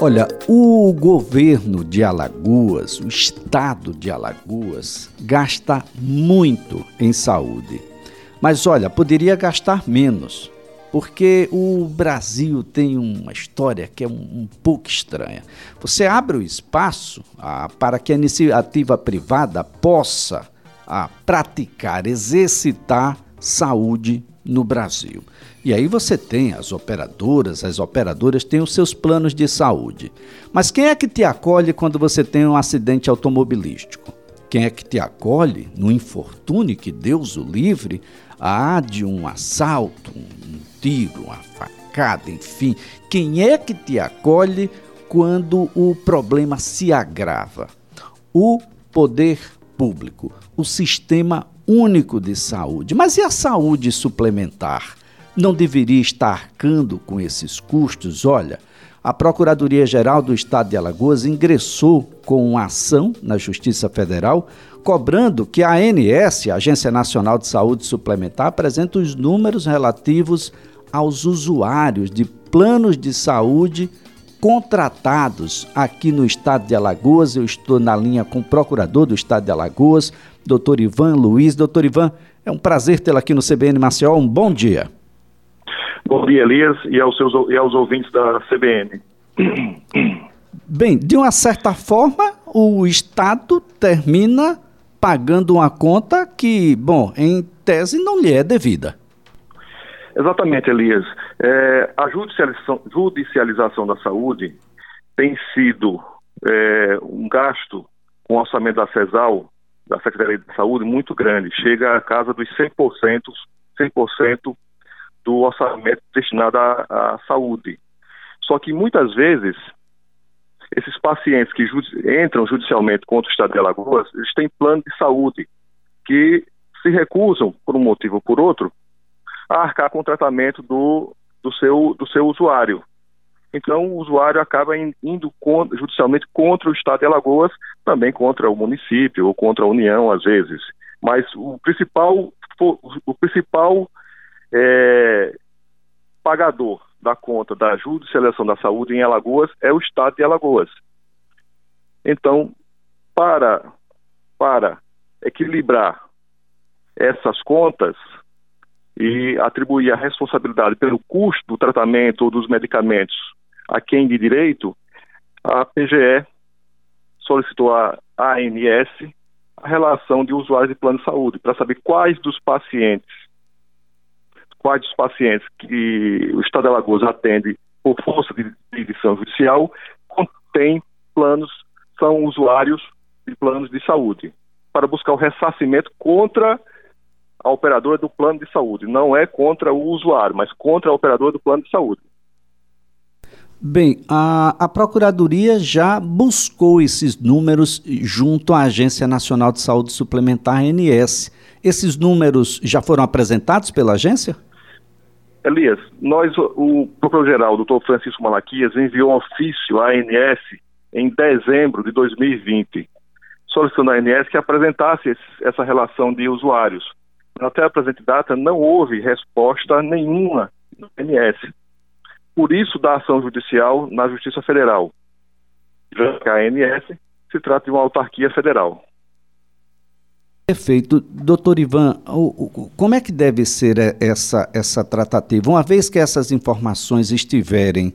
Olha, o governo de Alagoas, o estado de Alagoas, gasta muito em saúde. Mas olha, poderia gastar menos, porque o Brasil tem uma história que é um, um pouco estranha. Você abre o espaço ah, para que a iniciativa privada possa ah, praticar, exercitar saúde no Brasil. E aí você tem as operadoras, as operadoras têm os seus planos de saúde. Mas quem é que te acolhe quando você tem um acidente automobilístico? Quem é que te acolhe no infortúnio que Deus o livre há de um assalto, um tiro, uma facada, enfim? Quem é que te acolhe quando o problema se agrava? O poder público, o sistema único de saúde. Mas e a saúde suplementar? Não deveria estar arcando com esses custos? Olha, a Procuradoria-Geral do Estado de Alagoas ingressou com uma ação na Justiça Federal cobrando que a ANS, a Agência Nacional de Saúde Suplementar, apresente os números relativos aos usuários de planos de saúde contratados aqui no estado de Alagoas. Eu estou na linha com o procurador do estado de Alagoas, doutor Ivan Luiz. Doutor Ivan, é um prazer tê-lo aqui no CBN Maceió. Um bom dia. Bom dia, Elias, e aos, seus, e aos ouvintes da CBN. Bem, de uma certa forma, o Estado termina pagando uma conta que, bom, em tese não lhe é devida. Exatamente, Elias. É, a judicialização, judicialização, da saúde tem sido é, um gasto com o orçamento da CESAL, da Secretaria de Saúde, muito grande. Chega a casa dos 100%, 100% do orçamento destinado à, à saúde. Só que muitas vezes esses pacientes que entram judicialmente contra o Estado de Alagoas, eles têm plano de saúde que se recusam, por um motivo ou por outro, a arcar com o tratamento do, do, seu, do seu usuário. Então, o usuário acaba indo contra, judicialmente contra o Estado de Alagoas, também contra o município ou contra a União, às vezes. Mas o principal, o principal é, pagador da conta da judicialização da saúde em Alagoas é o Estado de Alagoas. Então, para, para equilibrar essas contas, e atribuir a responsabilidade pelo custo do tratamento ou dos medicamentos a quem de direito, a PGE solicitou à ANS a relação de usuários de plano de saúde para saber quais dos pacientes, quais dos pacientes que o Estado de Alagoas atende por força de decisão judicial contém planos, são usuários de planos de saúde, para buscar o ressarcimento contra a operadora do plano de saúde. Não é contra o usuário, mas contra a operadora do plano de saúde. Bem, a, a Procuradoria já buscou esses números junto à Agência Nacional de Saúde Suplementar, ANS. Esses números já foram apresentados pela agência? Elias, nós, o Procurador-Geral, doutor Francisco Malaquias, enviou um ofício à ANS em dezembro de 2020, solicitando à ANS que apresentasse essa relação de usuários até a presente data, não houve resposta nenhuma do MS. Por isso, da ação judicial na Justiça Federal. Já que a ANS se trata de uma autarquia federal. Perfeito. Doutor Ivan, como é que deve ser essa, essa tratativa? Uma vez que essas informações estiverem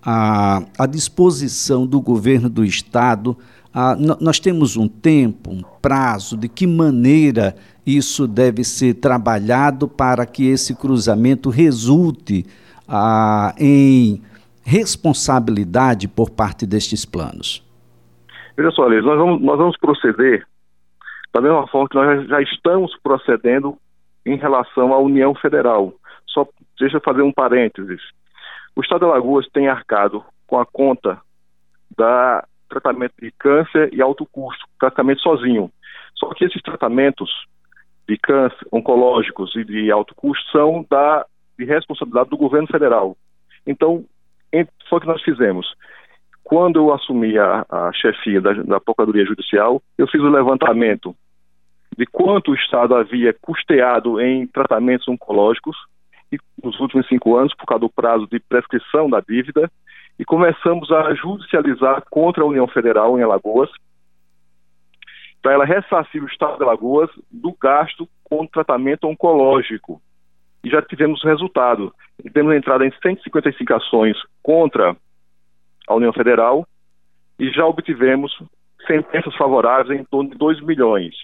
à, à disposição do governo do Estado, ah, nós temos um tempo, um prazo, de que maneira isso deve ser trabalhado para que esse cruzamento resulte ah, em responsabilidade por parte destes planos? Veja só, Liz, nós vamos, nós vamos proceder da mesma forma que nós já estamos procedendo em relação à União Federal. Só deixa eu fazer um parênteses. O Estado de Alagoas tem arcado com a conta da tratamento de câncer e alto custo, praticamente sozinho. Só que esses tratamentos de câncer, oncológicos e de alto custo são da, de responsabilidade do governo federal. Então, foi o que nós fizemos. Quando eu assumi a, a chefia da, da Procuradoria Judicial, eu fiz o levantamento de quanto o Estado havia custeado em tratamentos oncológicos nos últimos cinco anos, por causa do prazo de prescrição da dívida, e começamos a judicializar contra a União Federal em Alagoas, para ela ressarcir o Estado de Alagoas do gasto com tratamento oncológico. E já tivemos resultado. Temos entrada em 155 ações contra a União Federal e já obtivemos sentenças favoráveis em torno de 2 milhões.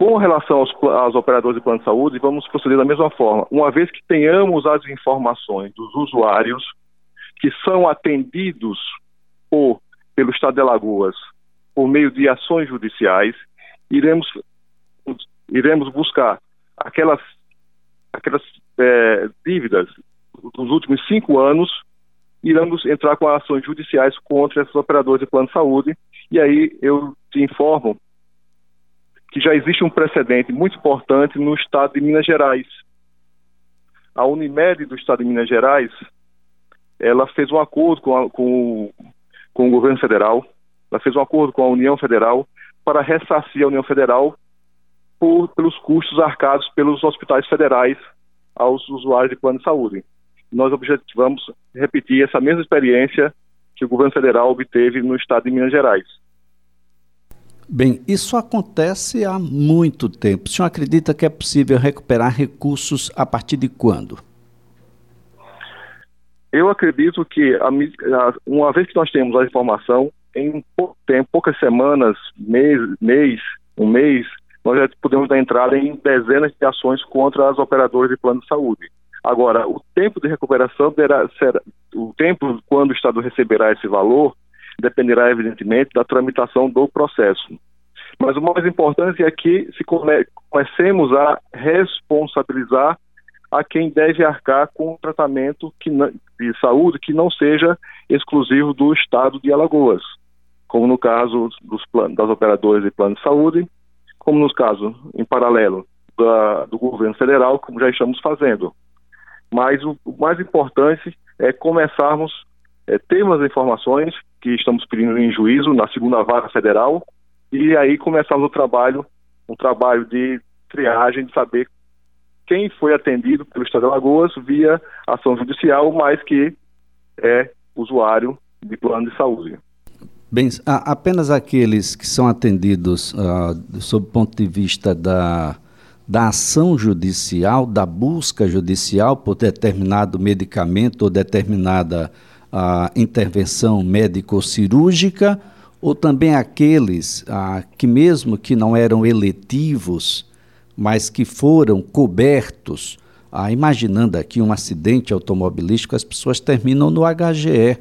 Com relação aos, aos, operadores de plano de saúde, vamos proceder da mesma forma. Uma vez que tenhamos as informações dos usuários que são atendidos por, pelo Estado de Alagoas por meio de ações judiciais, iremos, iremos buscar aquelas, aquelas é, dívidas dos últimos cinco anos, iremos entrar com ações judiciais contra esses operadores de plano de saúde. E aí eu te informo que já existe um precedente muito importante no estado de Minas Gerais. A Unimed do estado de Minas Gerais, ela fez um acordo com, a, com, com o governo federal, ela fez um acordo com a União Federal para ressarcir a União Federal por, pelos custos arcados pelos hospitais federais aos usuários de plano de saúde. Nós objetivamos repetir essa mesma experiência que o governo federal obteve no estado de Minas Gerais. Bem, isso acontece há muito tempo. O senhor acredita que é possível recuperar recursos a partir de quando? Eu acredito que, uma vez que nós temos a informação, em pouco tempo, poucas semanas, mês, mês, um mês, nós já podemos dar entrada em dezenas de ações contra as operadoras de plano de saúde. Agora, o tempo de recuperação terá, será, o tempo quando o Estado receberá esse valor dependerá, evidentemente, da tramitação do processo. Mas o mais importante é que se come, comecemos a responsabilizar a quem deve arcar com um tratamento de saúde que não seja exclusivo do Estado de Alagoas, como no caso dos planos, das operadoras de plano de saúde, como nos casos, em paralelo, da, do governo federal, como já estamos fazendo. Mas o, o mais importante é começarmos, é, termos as informações que estamos pedindo em juízo na segunda vara federal e aí começarmos o trabalho, um trabalho de triagem, de saber quem foi atendido pelo Estado de Alagoas via ação judicial, mas que é usuário de plano de saúde. Bem, apenas aqueles que são atendidos uh, sob o ponto de vista da, da ação judicial, da busca judicial por determinado medicamento ou determinada uh, intervenção médico-cirúrgica, ou também aqueles uh, que, mesmo que não eram eletivos, mas que foram cobertos, imaginando aqui um acidente automobilístico, as pessoas terminam no HGE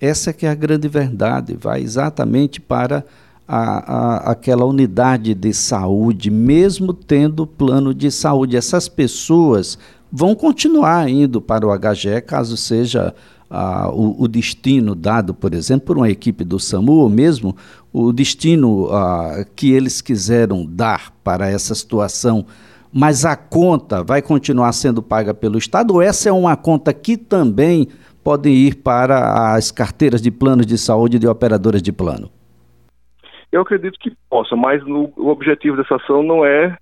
essa que é a grande verdade, vai exatamente para a, a, aquela unidade de saúde, mesmo tendo plano de saúde. Essas pessoas vão continuar indo para o HGE, caso seja o, o, destino dado, por exemplo, por uma equipe do SAMU, ou mesmo o destino que eles quiseram dar para essa situação. Mas a conta vai continuar sendo paga pelo Estado, ou essa é uma conta que também podem ir para as carteiras de planos de saúde de operadoras de plano? Eu acredito que possa, mas no, o objetivo dessa ação não é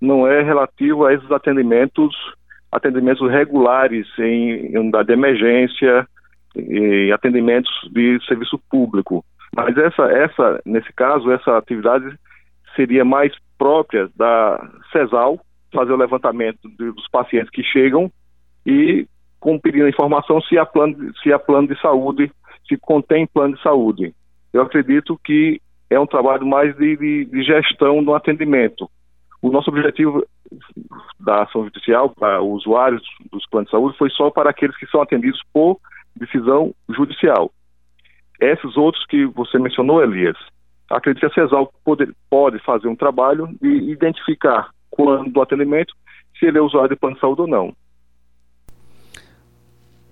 não é relativo a esses atendimentos atendimentos regulares em, em unidade de emergência e atendimentos de serviço público. Mas essa, essa, nesse caso, essa atividade seria mais própria da CESAL, fazer o levantamento dos pacientes que chegam e com pedindo informação se há plano, se há plano de saúde, se contém plano de saúde. Eu acredito que é um trabalho mais de, de, de gestão do atendimento. O nosso objetivo da ação judicial para usuários dos planos de saúde foi só para aqueles que são atendidos por decisão judicial. Esses outros que você mencionou, Elias, acredito que a CESAL pode, pode fazer um trabalho de identificar quando do atendimento se ele é usuário de plano de saúde ou não.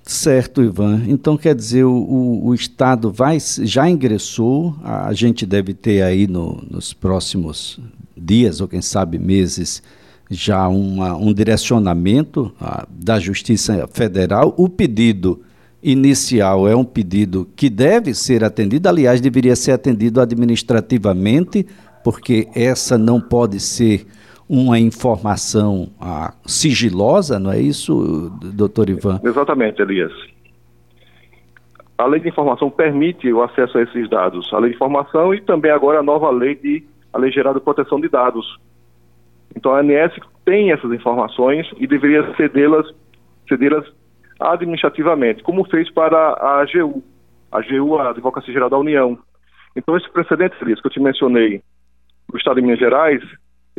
Certo, Ivan. Então quer dizer, o, o, Estado vai, já ingressou, a gente deve ter aí no, nos próximos dias, ou quem sabe meses, já uma, um direcionamento a, da Justiça Federal. O pedido inicial é um pedido que deve ser atendido, aliás, deveria ser atendido administrativamente, porque essa não pode ser uma informação ah, sigilosa, não é isso, doutor Ivan? Exatamente, Elias. A lei de informação permite o acesso a esses dados. A lei de informação e também agora a nova lei de a lei geral de proteção de dados. Então a ANS tem essas informações e deveria cedê-las cedê-las administrativamente, como fez para a AGU, a AGU, a Advocacia Geral da União. Então esse precedente que eu te mencionei no estado de Minas Gerais,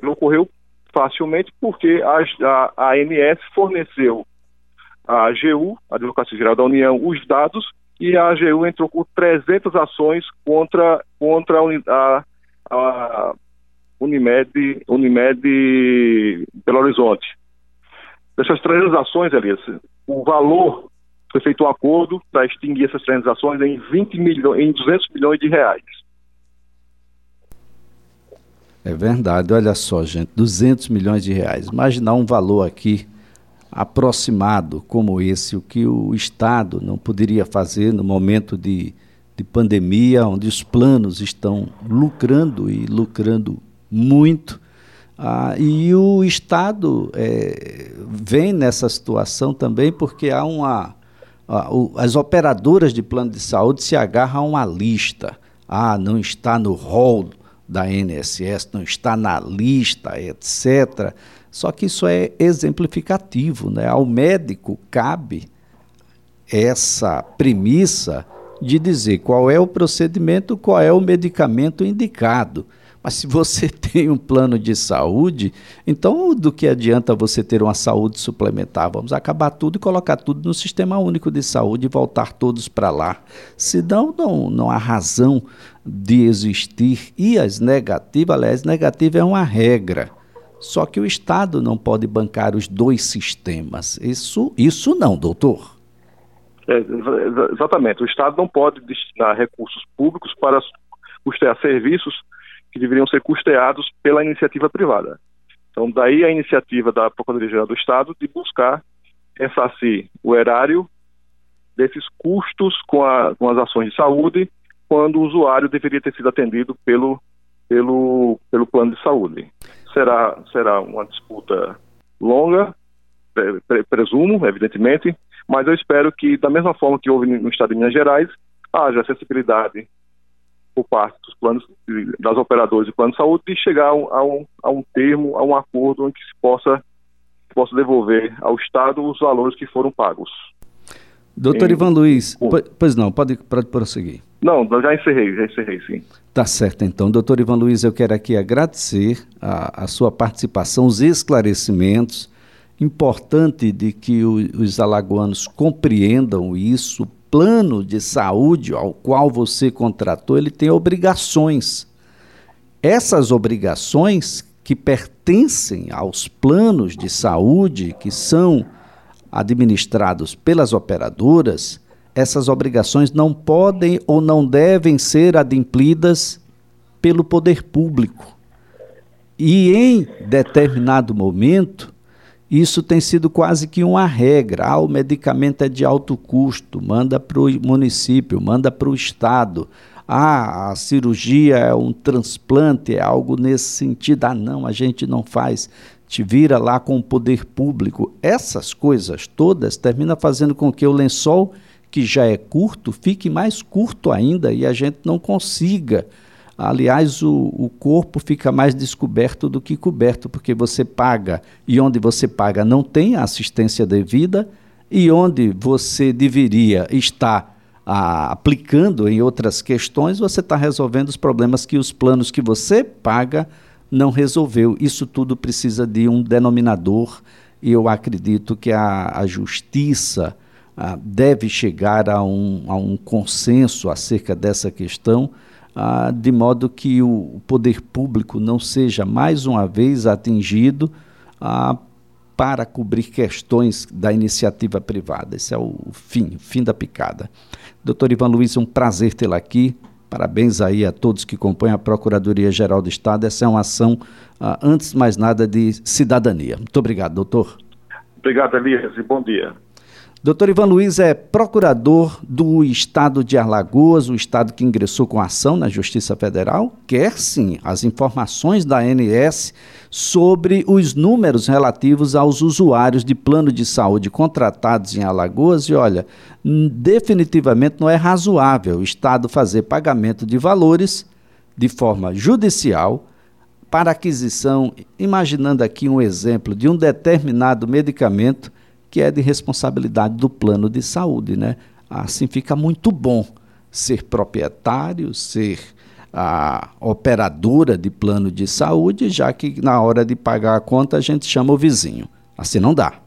ele ocorreu facilmente porque a, a, a ANS forneceu à AGU, a Advocacia Geral da União, os dados e a AGU entrou com 300 ações contra, contra a, a Unimed, Unimed Belo Horizonte. Dessas transações, Elias, o valor foi feito um acordo para extinguir essas transações em 20 milhões, em 200 milhões de reais. É verdade, olha só, gente, 200 milhões de reais. Imaginar um valor aqui aproximado como esse, o que o Estado não poderia fazer no momento de, de pandemia, onde os planos estão lucrando e lucrando muito. Ah, e o Estado é, vem nessa situação também porque há uma. as operadoras de plano de saúde se agarram a uma lista. Ah, não está no rol da NSS, não está na lista, etc. Só que isso é exemplificativo. Né? Ao médico cabe essa premissa de dizer qual é o procedimento, qual é o medicamento indicado. Mas se você tem um plano de saúde, então do que adianta você ter uma saúde suplementar? Vamos acabar tudo e colocar tudo no sistema único de saúde e voltar todos para lá. Senão, não, não há razão de existir. E as negativas, aliás, negativa é uma regra. Só que o Estado não pode bancar os dois sistemas. Isso, isso não, doutor. É, exatamente. O Estado não pode destinar recursos públicos para custear serviços que deveriam ser custeados pela iniciativa privada. Então, daí a iniciativa da Procuradoria-Geral do Estado de buscar ressarcir o erário desses custos com, a, com, as ações de saúde, quando o usuário deveria ter sido atendido pelo, pelo, pelo plano de saúde. Será, será uma disputa longa, presumo, evidentemente, mas eu espero que, da mesma forma que houve no estado de Minas Gerais, haja acessibilidade por parte dos planos das operadoras de plano de saúde de chegar a um, a um, termo, a um acordo em que se possa, possa devolver ao Estado os valores que foram pagos. Doutor em... Ivan Luiz, pois não, pode, pode prosseguir. Não, já encerrei, já encerrei, sim. Tá certo, então. Doutor Ivan Luiz, eu quero aqui agradecer a, a sua participação, os esclarecimentos. Importante de que o, os alagoanos compreendam isso, plano de saúde ao qual você contratou, ele tem obrigações. Essas obrigações que pertencem aos planos de saúde que são administrados pelas operadoras, essas obrigações não podem ou não devem ser adimplidas pelo poder público. E em determinado momento, isso tem sido quase que uma regra. Ah, o medicamento é de alto custo, manda para o município, manda para o estado. Ah, a cirurgia é um transplante, é algo nesse sentido. Ah, não, a gente não faz. Te vira lá com o poder público. Essas coisas todas terminam fazendo com que o lençol, que já é curto, fique mais curto ainda e a gente não consiga Aliás, o, o corpo fica mais descoberto do que coberto, porque você paga e onde você paga não tem assistência devida, e onde você deveria estar ah, aplicando em outras questões, você está resolvendo os problemas que os planos que você paga não resolveu. Isso tudo precisa de um denominador, e eu acredito que a, a justiça ah, deve chegar a um, a um consenso acerca dessa questão ah, de modo que o poder público não seja mais uma vez atingido ah, para cobrir questões da iniciativa privada. Esse é o fim, o fim da picada. Doutor Ivan Luiz, é um prazer tê-lo aqui. Parabéns aí a todos que compõem a Procuradoria-Geral do Estado. Essa é uma ação, ah, antes de mais nada, de cidadania. Muito obrigado, doutor. Obrigado, Elias, e bom dia. Doutor Ivan Luiz é procurador do estado de Alagoas, o estado que ingressou com ação na Justiça Federal. Quer sim as informações da ANS sobre os números relativos aos usuários de plano de saúde contratados em Alagoas. E olha, definitivamente não é razoável o estado fazer pagamento de valores de forma judicial para aquisição, imaginando aqui um exemplo de um determinado medicamento que é de responsabilidade do plano de saúde, né? Assim fica muito bom ser proprietário, ser a operadora de plano de saúde, já que na hora de pagar a conta a gente chama o vizinho. Assim não dá.